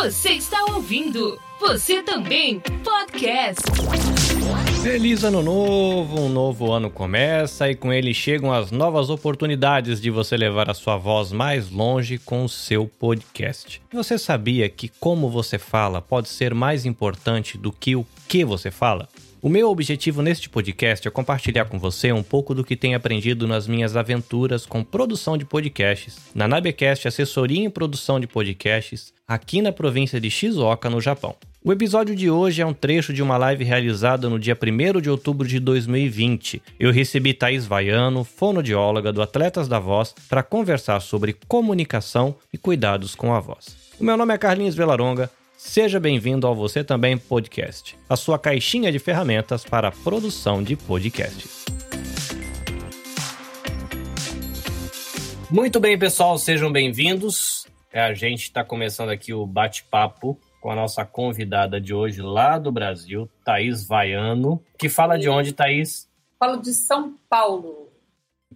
Você está ouvindo? Você também podcast. Feliz ano novo, um novo ano começa e com ele chegam as novas oportunidades de você levar a sua voz mais longe com o seu podcast. Você sabia que como você fala pode ser mais importante do que o que você fala? O meu objetivo neste podcast é compartilhar com você um pouco do que tenho aprendido nas minhas aventuras com produção de podcasts, na Nabecast Assessoria em Produção de Podcasts, aqui na província de Shizuoka, no Japão. O episódio de hoje é um trecho de uma live realizada no dia 1 de outubro de 2020. Eu recebi Thaís Vaiano, fonodióloga do Atletas da Voz, para conversar sobre comunicação e cuidados com a voz. O meu nome é Carlinhos Velaronga Seja bem-vindo ao Você Também Podcast, a sua caixinha de ferramentas para a produção de podcasts. Muito bem, pessoal, sejam bem-vindos. É, a gente está começando aqui o bate-papo com a nossa convidada de hoje lá do Brasil, Thaís Vaiano, que fala de onde, Thaís? Falo de São Paulo.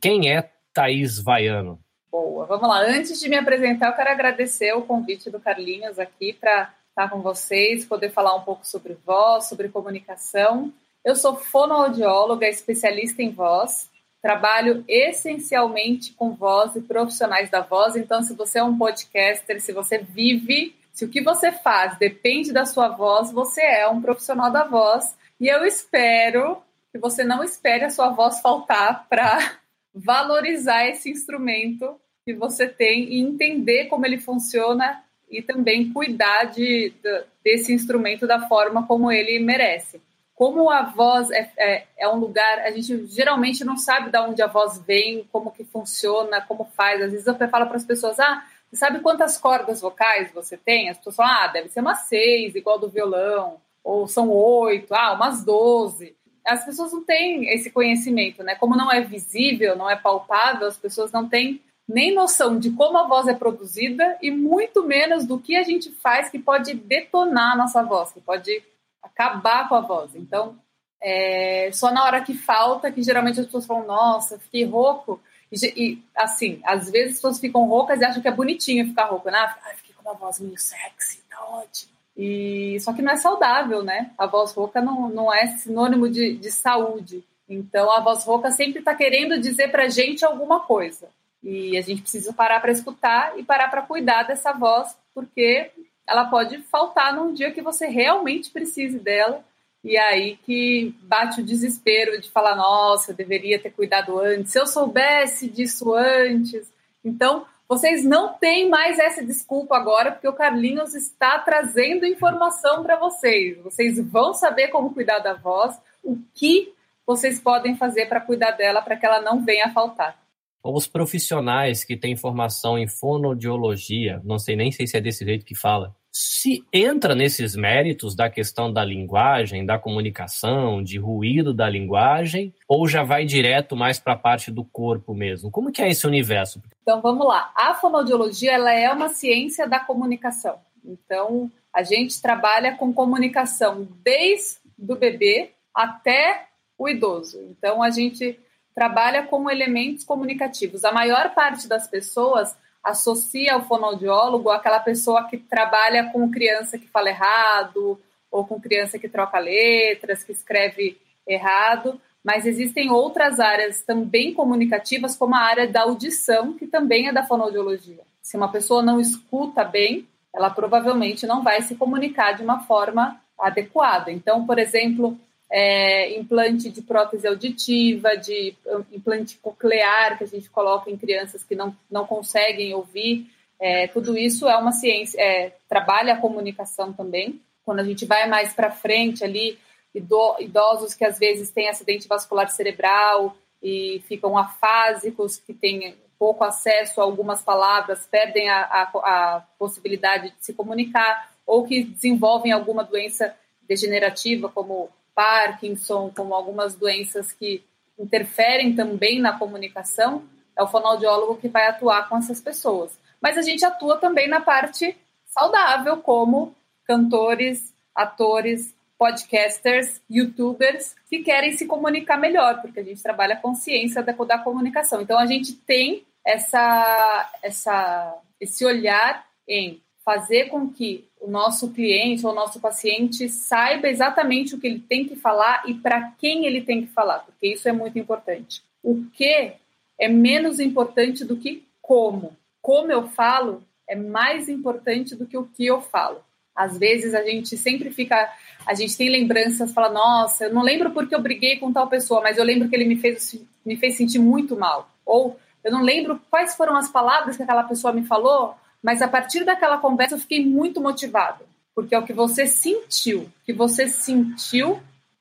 Quem é Thaís Vaiano? Boa, vamos lá. Antes de me apresentar, eu quero agradecer o convite do Carlinhos aqui para estar com vocês, poder falar um pouco sobre voz, sobre comunicação. Eu sou fonoaudióloga, especialista em voz, trabalho essencialmente com voz e profissionais da voz. Então, se você é um podcaster, se você vive, se o que você faz depende da sua voz, você é um profissional da voz. E eu espero que você não espere a sua voz faltar para valorizar esse instrumento que você tem e entender como ele funciona e também cuidar de, de, desse instrumento da forma como ele merece. Como a voz é, é, é, um lugar, a gente geralmente não sabe de onde a voz vem, como que funciona, como faz. Às vezes eu falo para as pessoas, ah, você sabe quantas cordas vocais você tem? As pessoas falam, ah, deve ser umas seis, igual do violão, ou são oito, ah, umas doze. As pessoas não têm esse conhecimento, né? Como não é visível, não é palpável, as pessoas não têm nem noção de como a voz é produzida e muito menos do que a gente faz que pode detonar a nossa voz, que pode acabar com a voz. Então, é só na hora que falta que geralmente as pessoas falam, nossa, fiquei rouco. E, e assim, às vezes as pessoas ficam roucas e acham que é bonitinho ficar rouco, né? Ah, fiquei com uma voz meio sexy, tá ótimo. E, só que não é saudável, né? A voz rouca não, não é sinônimo de, de saúde. Então, a voz rouca sempre está querendo dizer pra gente alguma coisa. E a gente precisa parar para escutar e parar para cuidar dessa voz, porque ela pode faltar num dia que você realmente precise dela. E aí que bate o desespero de falar: nossa, eu deveria ter cuidado antes, se eu soubesse disso antes. Então, vocês não têm mais essa desculpa agora, porque o Carlinhos está trazendo informação para vocês. Vocês vão saber como cuidar da voz, o que vocês podem fazer para cuidar dela, para que ela não venha a faltar os profissionais que têm formação em fonoaudiologia, não sei nem sei se é desse jeito que fala, se entra nesses méritos da questão da linguagem, da comunicação, de ruído da linguagem, ou já vai direto mais para a parte do corpo mesmo? Como que é esse universo? Então vamos lá. A fonoaudiologia ela é uma ciência da comunicação. Então a gente trabalha com comunicação desde o bebê até o idoso. Então a gente trabalha com elementos comunicativos. A maior parte das pessoas associa o fonoaudiólogo àquela pessoa que trabalha com criança que fala errado, ou com criança que troca letras, que escreve errado, mas existem outras áreas também comunicativas, como a área da audição, que também é da fonoaudiologia. Se uma pessoa não escuta bem, ela provavelmente não vai se comunicar de uma forma adequada. Então, por exemplo, é, implante de prótese auditiva, de implante coclear que a gente coloca em crianças que não, não conseguem ouvir. É, tudo isso é uma ciência, é, trabalha a comunicação também. Quando a gente vai mais para frente ali, idosos que às vezes têm acidente vascular cerebral e ficam afásicos, que têm pouco acesso a algumas palavras, perdem a, a, a possibilidade de se comunicar, ou que desenvolvem alguma doença degenerativa, como Parkinson, como algumas doenças que interferem também na comunicação, é o fonoaudiólogo que vai atuar com essas pessoas. Mas a gente atua também na parte saudável, como cantores, atores, podcasters, youtubers que querem se comunicar melhor, porque a gente trabalha a consciência da, da comunicação. Então a gente tem essa, essa, esse olhar em fazer com que o nosso cliente ou o nosso paciente saiba exatamente o que ele tem que falar e para quem ele tem que falar, porque isso é muito importante. O que é menos importante do que como. Como eu falo é mais importante do que o que eu falo. Às vezes a gente sempre fica, a gente tem lembranças, fala, nossa, eu não lembro porque eu briguei com tal pessoa, mas eu lembro que ele me fez, me fez sentir muito mal. Ou eu não lembro quais foram as palavras que aquela pessoa me falou, mas a partir daquela conversa eu fiquei muito motivado, porque é o que você sentiu. O que você sentiu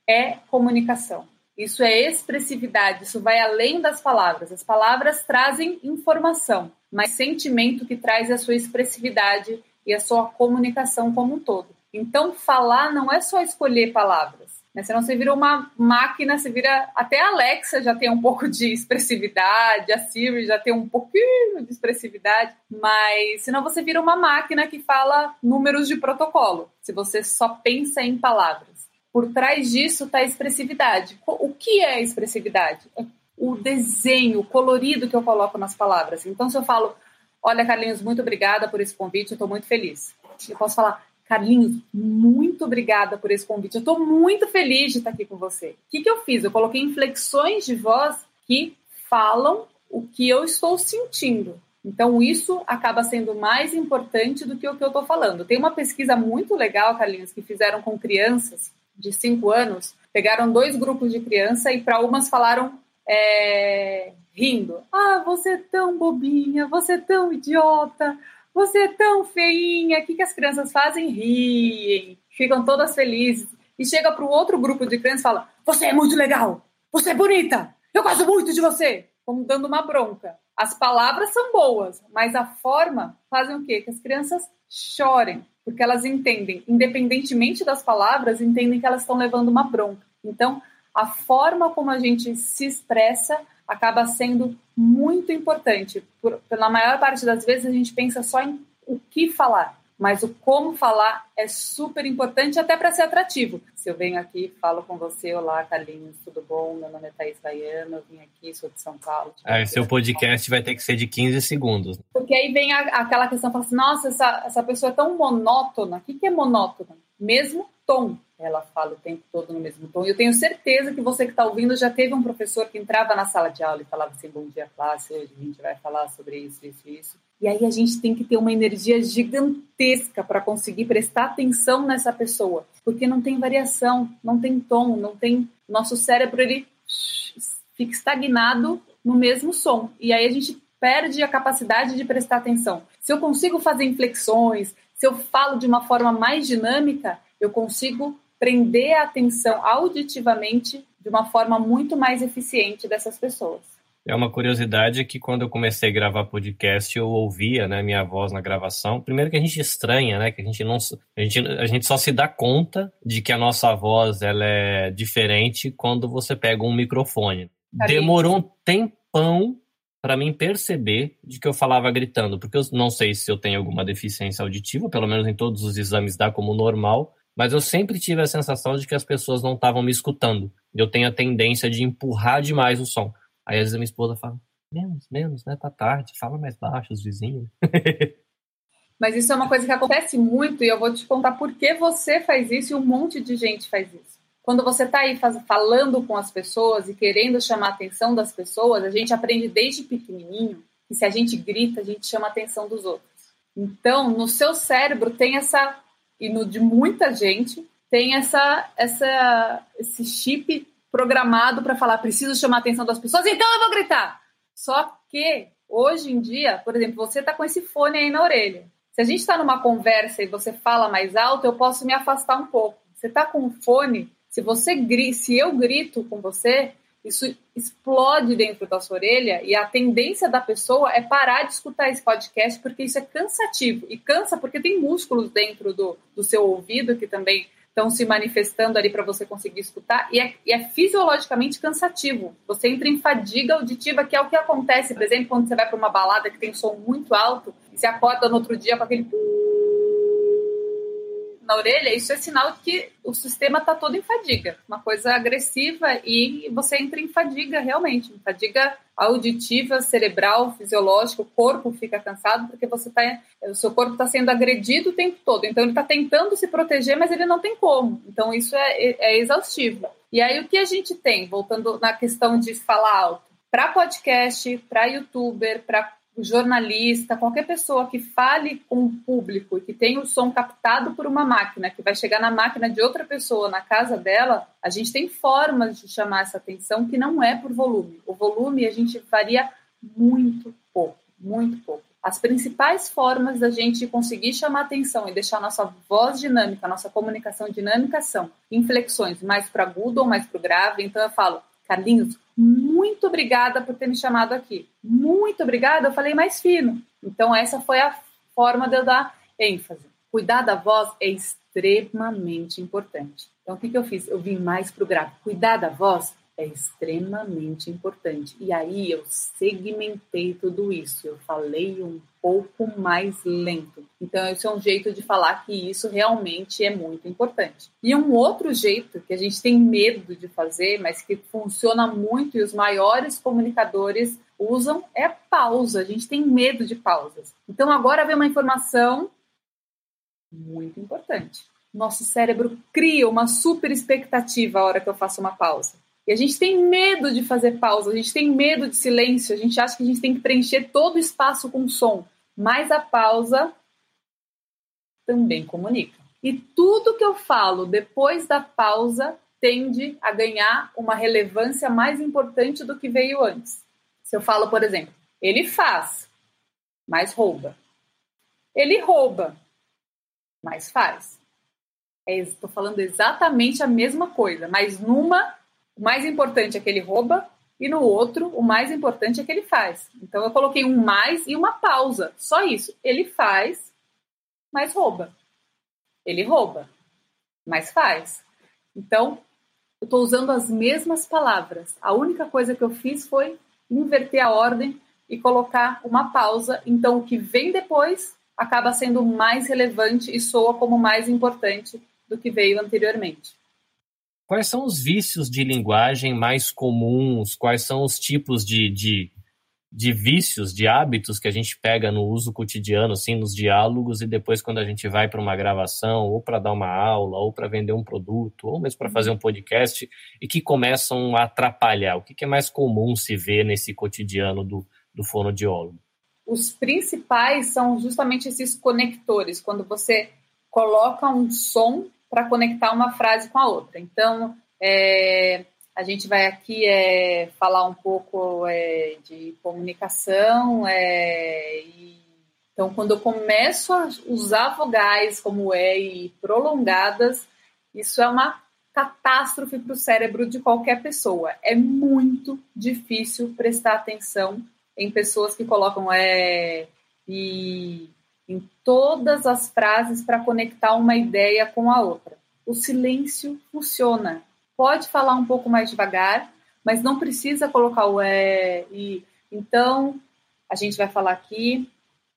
é comunicação. Isso é expressividade, isso vai além das palavras. As palavras trazem informação, mas sentimento que traz a sua expressividade e a sua comunicação como um todo. Então, falar não é só escolher palavras. Né? Senão você vira uma máquina, você vira. Até a Alexa já tem um pouco de expressividade, a Siri já tem um pouquinho de expressividade, mas senão você vira uma máquina que fala números de protocolo, se você só pensa em palavras. Por trás disso está a expressividade. O que é expressividade? É o desenho colorido que eu coloco nas palavras. Então, se eu falo, olha, Carlinhos, muito obrigada por esse convite, eu estou muito feliz. Eu posso falar, Carlinhos, muito obrigada por esse convite. Eu estou muito feliz de estar aqui com você. O que, que eu fiz? Eu coloquei inflexões de voz que falam o que eu estou sentindo. Então, isso acaba sendo mais importante do que o que eu estou falando. Tem uma pesquisa muito legal, Carlinhos, que fizeram com crianças de 5 anos. Pegaram dois grupos de criança e para umas falaram é, rindo. Ah, você é tão bobinha, você é tão idiota, você é tão feinha. O que, que as crianças fazem? Riem, ficam todas felizes. E chega para o outro grupo de crianças e fala: Você é muito legal, você é bonita, eu gosto muito de você. Como dando uma bronca. As palavras são boas, mas a forma fazem o quê? Que as crianças chorem, porque elas entendem, independentemente das palavras, entendem que elas estão levando uma bronca. Então, a forma como a gente se expressa acaba sendo muito importante. Por, pela maior parte das vezes a gente pensa só em o que falar, mas o como falar é super importante até para ser atrativo. Se eu venho aqui, falo com você, olá, Carlinhos, tudo bom? Meu nome é Thaís Baiano, eu vim aqui, sou de São Paulo. Ah, seu podcast vai ter que ser de 15 segundos. Porque aí vem a, aquela questão, fala assim, nossa, essa, essa pessoa é tão monótona. O que, que é monótona? Mesmo tom ela fala o tempo todo no mesmo tom. E eu tenho certeza que você que está ouvindo já teve um professor que entrava na sala de aula e falava assim: bom dia, classe, hoje a gente vai falar sobre isso, isso, isso. E aí a gente tem que ter uma energia gigantesca para conseguir prestar atenção nessa pessoa, porque não tem variação, não tem tom, não tem. Nosso cérebro ele fica estagnado no mesmo som. E aí a gente perde a capacidade de prestar atenção. Se eu consigo fazer inflexões, se eu falo de uma forma mais dinâmica, eu consigo prender a atenção auditivamente de uma forma muito mais eficiente dessas pessoas. É uma curiosidade que quando eu comecei a gravar podcast, eu ouvia, né, minha voz na gravação. Primeiro que a gente estranha, né, que a gente não a gente, a gente só se dá conta de que a nossa voz ela é diferente quando você pega um microfone. Demorou um tempão para mim perceber de que eu falava gritando, porque eu não sei se eu tenho alguma deficiência auditiva, pelo menos em todos os exames dá como normal, mas eu sempre tive a sensação de que as pessoas não estavam me escutando. Eu tenho a tendência de empurrar demais o som. Aí às vezes a minha esposa fala: menos, menos, né? Tá tarde, fala mais baixo, os vizinhos. Mas isso é uma coisa que acontece muito e eu vou te contar por que você faz isso e um monte de gente faz isso. Quando você está aí faz, falando com as pessoas e querendo chamar a atenção das pessoas, a gente aprende desde pequenininho que se a gente grita, a gente chama a atenção dos outros. Então, no seu cérebro tem essa e no de muita gente tem essa, essa esse chip programado para falar preciso chamar a atenção das pessoas, então eu vou gritar. Só que hoje em dia, por exemplo, você está com esse fone aí na orelha. Se a gente está numa conversa e você fala mais alto, eu posso me afastar um pouco. Você está com o fone, se você se eu grito com você, isso explode dentro da sua orelha e a tendência da pessoa é parar de escutar esse podcast porque isso é cansativo. E cansa porque tem músculos dentro do, do seu ouvido que também estão se manifestando ali para você conseguir escutar e é, e é, fisiologicamente cansativo. Você entra em fadiga auditiva, que é o que acontece, por exemplo, quando você vai para uma balada que tem som muito alto e você acorda no outro dia com aquele na orelha, isso é sinal que o sistema está todo em fadiga, uma coisa agressiva e você entra em fadiga realmente, fadiga auditiva, cerebral, fisiológica, o corpo fica cansado porque você tá, o seu corpo está sendo agredido o tempo todo, então ele está tentando se proteger, mas ele não tem como, então isso é, é exaustivo. E aí o que a gente tem, voltando na questão de falar alto, para podcast, para youtuber, para jornalista, qualquer pessoa que fale com o público e que tenha o som captado por uma máquina, que vai chegar na máquina de outra pessoa na casa dela, a gente tem formas de chamar essa atenção que não é por volume. O volume a gente varia muito pouco, muito pouco. As principais formas da gente conseguir chamar atenção e deixar nossa voz dinâmica, nossa comunicação dinâmica são inflexões mais para agudo ou mais para grave. Então eu falo, Carlinhos, muito obrigada por ter me chamado aqui. Muito obrigada, eu falei mais fino. Então, essa foi a forma de eu dar ênfase. Cuidar da voz é extremamente importante. Então, o que, que eu fiz? Eu vim mais para o grave. Cuidar da voz é extremamente importante. E aí eu segmentei tudo isso, eu falei um pouco mais lento. Então, esse é um jeito de falar que isso realmente é muito importante. E um outro jeito que a gente tem medo de fazer, mas que funciona muito e os maiores comunicadores usam é pausa. A gente tem medo de pausas. Então, agora vem uma informação muito importante. Nosso cérebro cria uma super expectativa a hora que eu faço uma pausa. E a gente tem medo de fazer pausa, a gente tem medo de silêncio, a gente acha que a gente tem que preencher todo o espaço com som. Mas a pausa também comunica. E tudo que eu falo depois da pausa tende a ganhar uma relevância mais importante do que veio antes. Se eu falo, por exemplo, ele faz, mas rouba. Ele rouba, mas faz. Estou é, falando exatamente a mesma coisa, mas numa o mais importante é que ele rouba e no outro o mais importante é que ele faz. Então eu coloquei um mais e uma pausa, só isso. Ele faz, mas rouba. Ele rouba, mas faz. Então eu estou usando as mesmas palavras. A única coisa que eu fiz foi inverter a ordem e colocar uma pausa. Então o que vem depois acaba sendo mais relevante e soa como mais importante do que veio anteriormente. Quais são os vícios de linguagem mais comuns? Quais são os tipos de, de, de vícios, de hábitos que a gente pega no uso cotidiano, assim, nos diálogos, e depois quando a gente vai para uma gravação, ou para dar uma aula, ou para vender um produto, ou mesmo para fazer um podcast, e que começam a atrapalhar? O que, que é mais comum se ver nesse cotidiano do, do fonoaudiólogo? Os principais são justamente esses conectores, quando você coloca um som para conectar uma frase com a outra. Então, é, a gente vai aqui é, falar um pouco é, de comunicação. É, e, então, quando eu começo a usar vogais como é e prolongadas, isso é uma catástrofe para o cérebro de qualquer pessoa. É muito difícil prestar atenção em pessoas que colocam é e em todas as frases para conectar uma ideia com a outra. O silêncio funciona. Pode falar um pouco mais devagar, mas não precisa colocar o é e então a gente vai falar aqui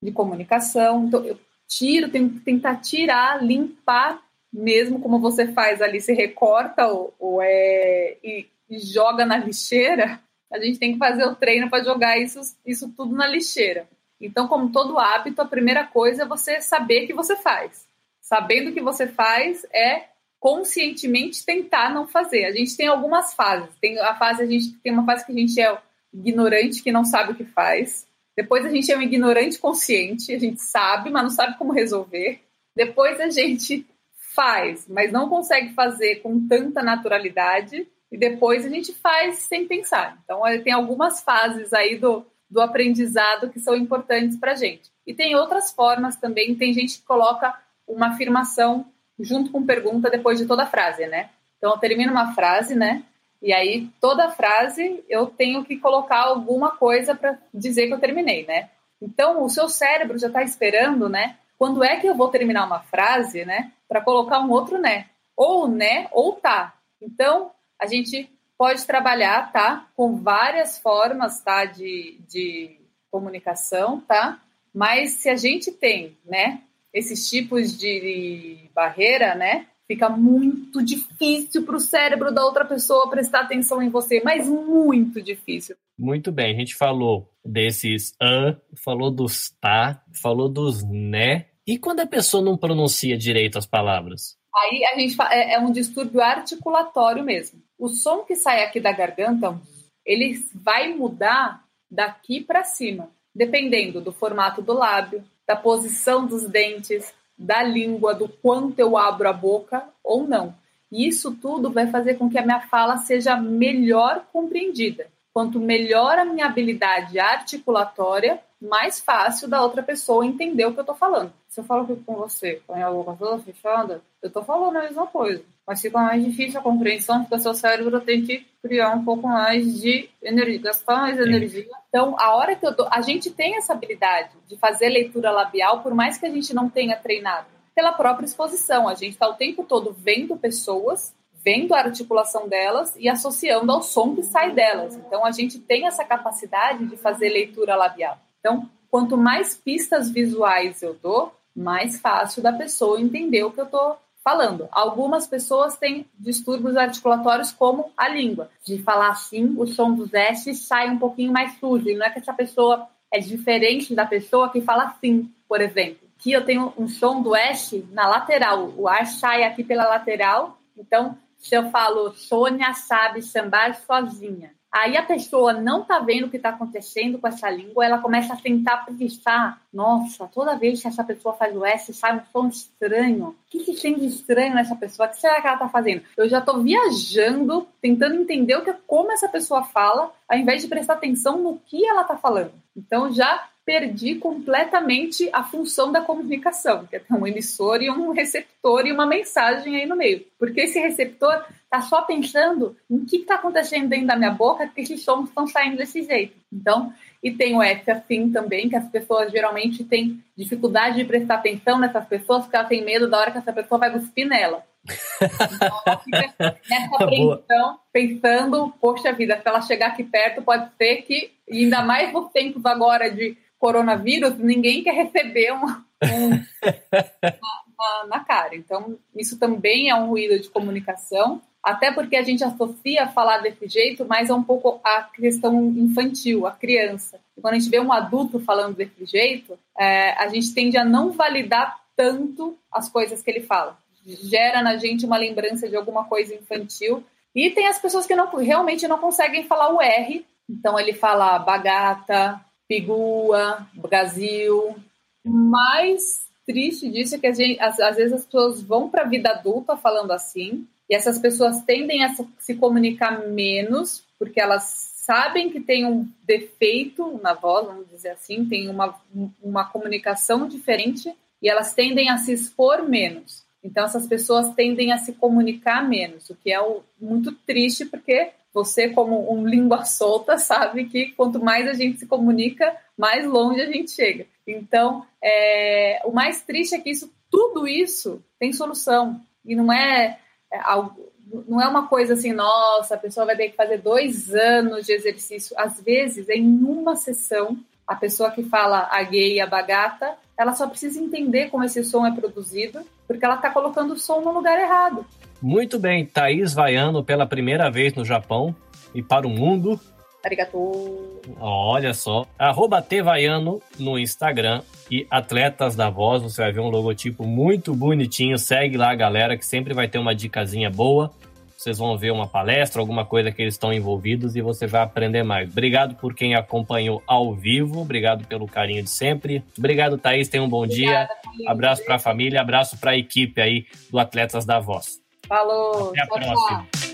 de comunicação. Então eu tiro, tenho que tentar tirar, limpar mesmo como você faz ali, você recorta o, o é e, e joga na lixeira. A gente tem que fazer o treino para jogar isso, isso tudo na lixeira. Então, como todo hábito, a primeira coisa é você saber que você faz. Sabendo que você faz é conscientemente tentar não fazer. A gente tem algumas fases. Tem a fase a gente tem uma fase que a gente é ignorante que não sabe o que faz. Depois a gente é um ignorante consciente, a gente sabe, mas não sabe como resolver. Depois a gente faz, mas não consegue fazer com tanta naturalidade. E depois a gente faz sem pensar. Então tem algumas fases aí do, do aprendizado que são importantes para a gente. E tem outras formas também, tem gente que coloca uma afirmação junto com pergunta depois de toda a frase, né? Então eu termino uma frase, né? E aí toda frase eu tenho que colocar alguma coisa para dizer que eu terminei, né? Então o seu cérebro já está esperando, né? Quando é que eu vou terminar uma frase, né? Para colocar um outro né? Ou né ou tá. Então a gente pode trabalhar, tá? Com várias formas, tá? De, de comunicação, tá? Mas se a gente tem, né? esses tipos de barreira, né? Fica muito difícil para o cérebro da outra pessoa prestar atenção em você, mas muito difícil. Muito bem, a gente falou desses an, falou dos tá, falou dos né. E quando a pessoa não pronuncia direito as palavras? Aí a gente é, é um distúrbio articulatório mesmo. O som que sai aqui da garganta, ele vai mudar daqui para cima, dependendo do formato do lábio, da posição dos dentes, da língua, do quanto eu abro a boca ou não. E isso tudo vai fazer com que a minha fala seja melhor compreendida. Quanto melhor a minha habilidade articulatória, mais fácil da outra pessoa entender o que eu estou falando. Se eu falo com você, com a boca toda fechada, eu estou falando a mesma coisa. Mas fica mais difícil a compreensão, porque o seu cérebro tem que criar um pouco mais de energia, gastar mais energia. Então, a hora que eu tô, a gente tem essa habilidade de fazer leitura labial, por mais que a gente não tenha treinado, pela própria exposição. A gente está o tempo todo vendo pessoas, vendo a articulação delas e associando ao som que sai delas. Então, a gente tem essa capacidade de fazer leitura labial. Então, quanto mais pistas visuais eu dou, mais fácil da pessoa entender o que eu estou falando. Algumas pessoas têm distúrbios articulatórios como a língua. De falar assim, o som dos S sai um pouquinho mais sujo. E não é que essa pessoa é diferente da pessoa que fala assim, por exemplo. Que eu tenho um som do S na lateral. O ar sai aqui pela lateral. Então, se eu falo Sônia sabe sambar sozinha, Aí a pessoa não está vendo o que está acontecendo com essa língua, ela começa a tentar pensar: nossa, toda vez que essa pessoa faz o S, sai um som estranho. O que se sente estranho nessa pessoa? O que será que ela está fazendo? Eu já estou viajando, tentando entender o que, como essa pessoa fala, ao invés de prestar atenção no que ela está falando. Então já perdi completamente a função da comunicação, que é ter um emissor e um receptor e uma mensagem aí no meio. Porque esse receptor está só pensando em que está acontecendo dentro da minha boca, porque esses sons estão saindo desse jeito. Então, e tem o F assim também, que as pessoas geralmente têm dificuldade de prestar atenção nessas pessoas, porque elas têm medo da hora que essa pessoa vai cuspir nela. Então, ela fica nessa apreensão, pensando, poxa vida, se ela chegar aqui perto, pode ser que, e ainda mais nos tempos agora de coronavírus, ninguém quer receber uma, um, uma, na cara. Então, isso também é um ruído de comunicação, até porque a gente associa falar desse jeito, mas é um pouco a questão infantil, a criança. E quando a gente vê um adulto falando desse jeito, é, a gente tende a não validar tanto as coisas que ele fala. Gera na gente uma lembrança de alguma coisa infantil. E tem as pessoas que não, realmente não conseguem falar o R. Então ele fala bagata, Pigua, Brasil. Mais triste disso é que gente, às, às vezes as pessoas vão para a vida adulta falando assim, e essas pessoas tendem a se comunicar menos, porque elas sabem que tem um defeito na voz, vamos dizer assim, tem uma, uma comunicação diferente, e elas tendem a se expor menos. Então, essas pessoas tendem a se comunicar menos, o que é muito triste, porque você, como um língua solta, sabe que quanto mais a gente se comunica, mais longe a gente chega. Então, é, o mais triste é que isso, tudo isso tem solução. E não é, é algo, não é uma coisa assim, nossa, a pessoa vai ter que fazer dois anos de exercício. Às vezes, em uma sessão, a pessoa que fala a gay a bagata, ela só precisa entender como esse som é produzido, porque ela está colocando o som no lugar errado. Muito bem, Thaís Vaiano pela primeira vez no Japão e para o mundo. Arigatou. Olha só. Arroba Tevaiano no Instagram e Atletas da Voz. Você vai ver um logotipo muito bonitinho. Segue lá, galera, que sempre vai ter uma dicasinha boa. Vocês vão ver uma palestra, alguma coisa que eles estão envolvidos e você vai aprender mais. Obrigado por quem acompanhou ao vivo. Obrigado pelo carinho de sempre. Obrigado, Thaís. Tenha um bom Obrigada, dia. Abraço para a família, abraço para a equipe aí do Atletas da Voz. Falou. Até a tchau, próxima. Tchau.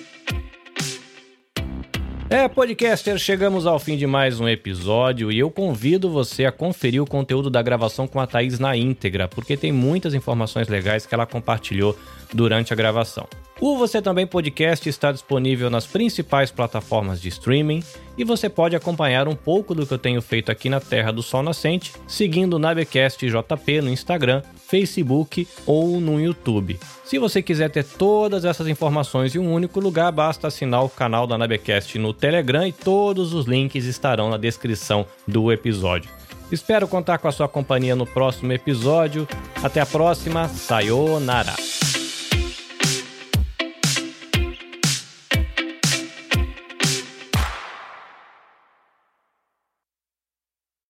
É, podcaster, chegamos ao fim de mais um episódio e eu convido você a conferir o conteúdo da gravação com a Thaís na íntegra, porque tem muitas informações legais que ela compartilhou durante a gravação. O Você Também Podcast está disponível nas principais plataformas de streaming e você pode acompanhar um pouco do que eu tenho feito aqui na Terra do Sol Nascente, seguindo o Nabecast JP no Instagram, Facebook ou no YouTube. Se você quiser ter todas essas informações em um único lugar, basta assinar o canal da Nabecast no Telegram e todos os links estarão na descrição do episódio. Espero contar com a sua companhia no próximo episódio. Até a próxima. Sayonara.